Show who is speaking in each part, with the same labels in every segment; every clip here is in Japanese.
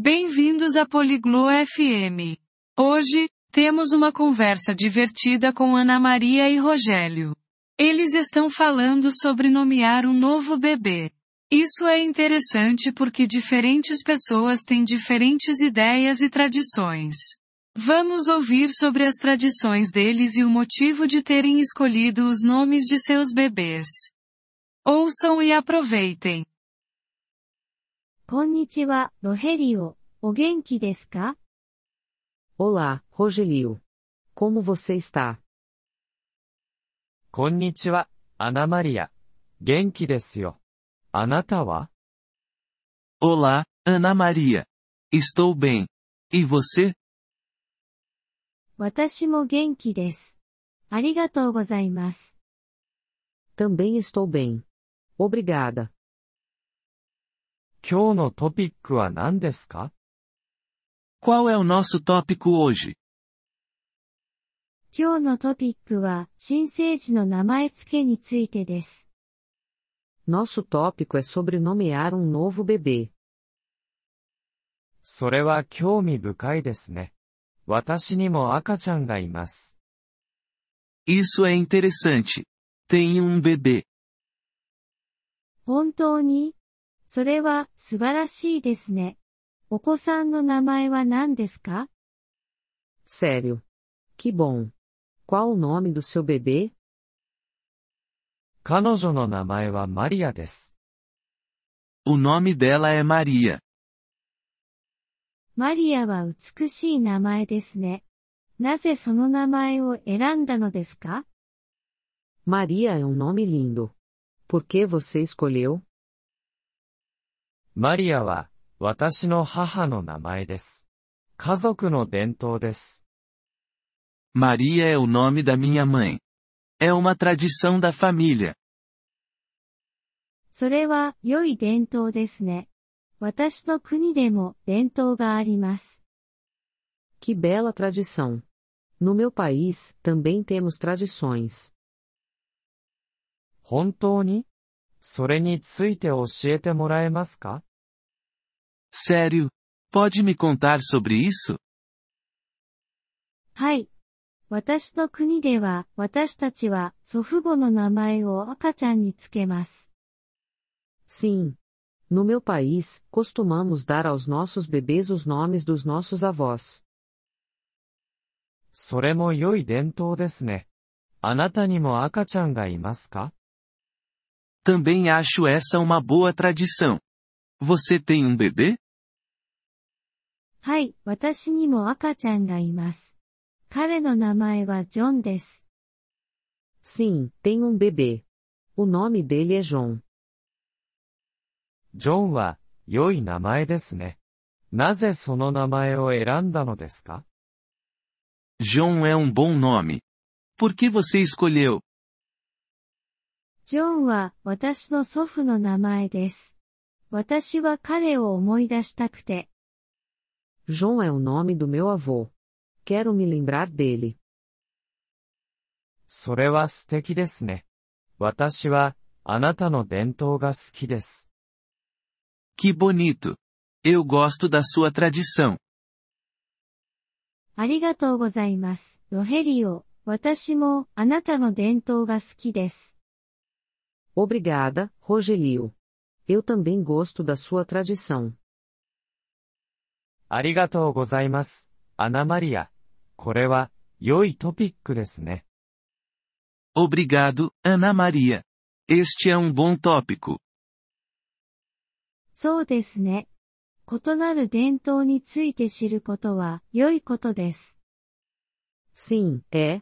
Speaker 1: Bem-vindos a Poliglo FM. Hoje, temos uma conversa divertida com Ana Maria e Rogério. Eles estão falando sobre nomear um novo bebê. Isso é interessante porque diferentes pessoas têm diferentes ideias e tradições. Vamos ouvir sobre as tradições deles e o motivo de terem escolhido os nomes de seus bebês. Ouçam e aproveitem.
Speaker 2: こんにちは、ロヘリオ。お元気ですか
Speaker 3: Olá, Rogelio. Como você está?
Speaker 4: こんにちは、アナマリア。元気ですよ。あなたは
Speaker 5: Olá, Ana Maria. Estou bem. E você?
Speaker 2: 私も元気です。ありがとうございます。
Speaker 3: Também estou bem. Obrigada.
Speaker 4: 今日のトピックは何ですか
Speaker 5: Qual é o nosso tópico hoje?
Speaker 2: 今日のトピックは、新生児の名前付けについてです。
Speaker 3: Nosso tópico é sobre nomear um novo bebê.
Speaker 4: それは興味深いですね。私にも赤ちゃんがいます。
Speaker 5: Isso é interessante. Tenho um bebê.
Speaker 2: 本当にそれは素晴らしいですね。お子さんの名前は何ですか
Speaker 3: Sério. Que bom. Qual o nome do seu bebê?
Speaker 4: 彼女の名前はマリアです。
Speaker 5: O nome dela é Maria.
Speaker 2: マリアは美しい名前ですね。なぜその名前を選んだのですか
Speaker 3: Maria é um nome lindo. Por que você escolheu?
Speaker 4: マリアは、私の母の名前です。家族の伝統です。
Speaker 5: Maria é o nome da minha mãe. É uma tradição da família.
Speaker 2: それは良い伝統ですね。私の国でも伝統があります。
Speaker 3: Que bela tradição. No meu país, também temos tradições.
Speaker 4: 本当にそれについて教えてもらえますか
Speaker 5: Sério? Pode me contar sobre isso?
Speaker 2: はい。私の国では私たちは祖父母の名前を赤ちゃんにつけます。
Speaker 3: Sim. No meu país, costumamos dar aos nossos bebês os nomes dos nossos avós.
Speaker 4: それも良い伝統ですね。あなたにも赤ちゃんがいますか
Speaker 5: Também acho essa uma boa tradição. Você tem um bebê?
Speaker 2: はい。私にも赤ちゃんがいます。彼の名前はジョンです。
Speaker 3: Sim, tem um bebê. O nome dele é John.
Speaker 4: ジョンは、良い名前ですね。なぜその名前を選んだのですか
Speaker 5: John é um bom nome. Por que você escolheu?
Speaker 2: ジョンは私の祖父の名前です。私は彼を思い出したくて。
Speaker 3: John é o nome do meu avô. Quero me lembrar dele.
Speaker 4: それは素敵ですね。私は、あなたの伝統が好きです。
Speaker 5: Que bonito. Eu gosto da sua tradição.
Speaker 2: ありがとうございます。ロヘリオ。私もあなたの伝統が好きです。
Speaker 3: Obrigada, Rogelio. Eu também gosto da sua tradição.
Speaker 4: ありがとうございます。アナマリア。これは、良いトピックですね。
Speaker 5: Obrigado, Ana Maria. Este é um bom tópico.
Speaker 2: そうですね。異なる伝統について知ることは良いことです。
Speaker 3: Sim, é.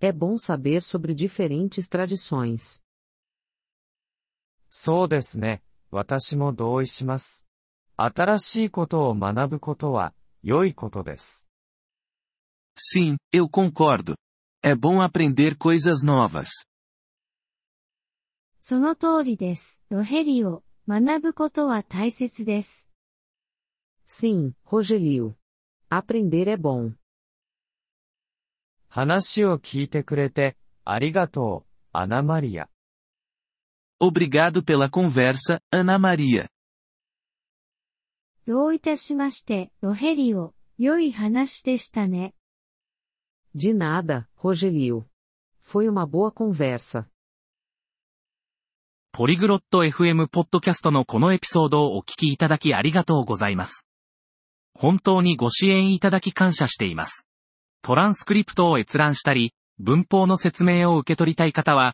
Speaker 3: É bom saber sobre diferentes tradições.
Speaker 4: そうですね。 私も同意します。新しいことを学ぶことは、良いことです。
Speaker 5: Sim, eu concordo. É bom aprender coisas novas.
Speaker 2: その通りです。ロヘリオ。学ぶことは大切です。
Speaker 3: Sim, Rogelio. Aprender é bom.
Speaker 4: 話を聞いてくれて、ありがとう、アナマリア。
Speaker 5: Obrigado pela conversa, Ana Maria.
Speaker 2: どういたしまして、ロヘリオ。良い話でしたね。
Speaker 3: De nada, Rogelio. Foi uma boa conversa.
Speaker 6: ポリグロット FM ポッドキャストのこのエピソードをお聞きいただきありがとうございます。本当にご支援いただき感謝しています。トランスクリプトを閲覧したり、文法の説明を受け取りたい方は、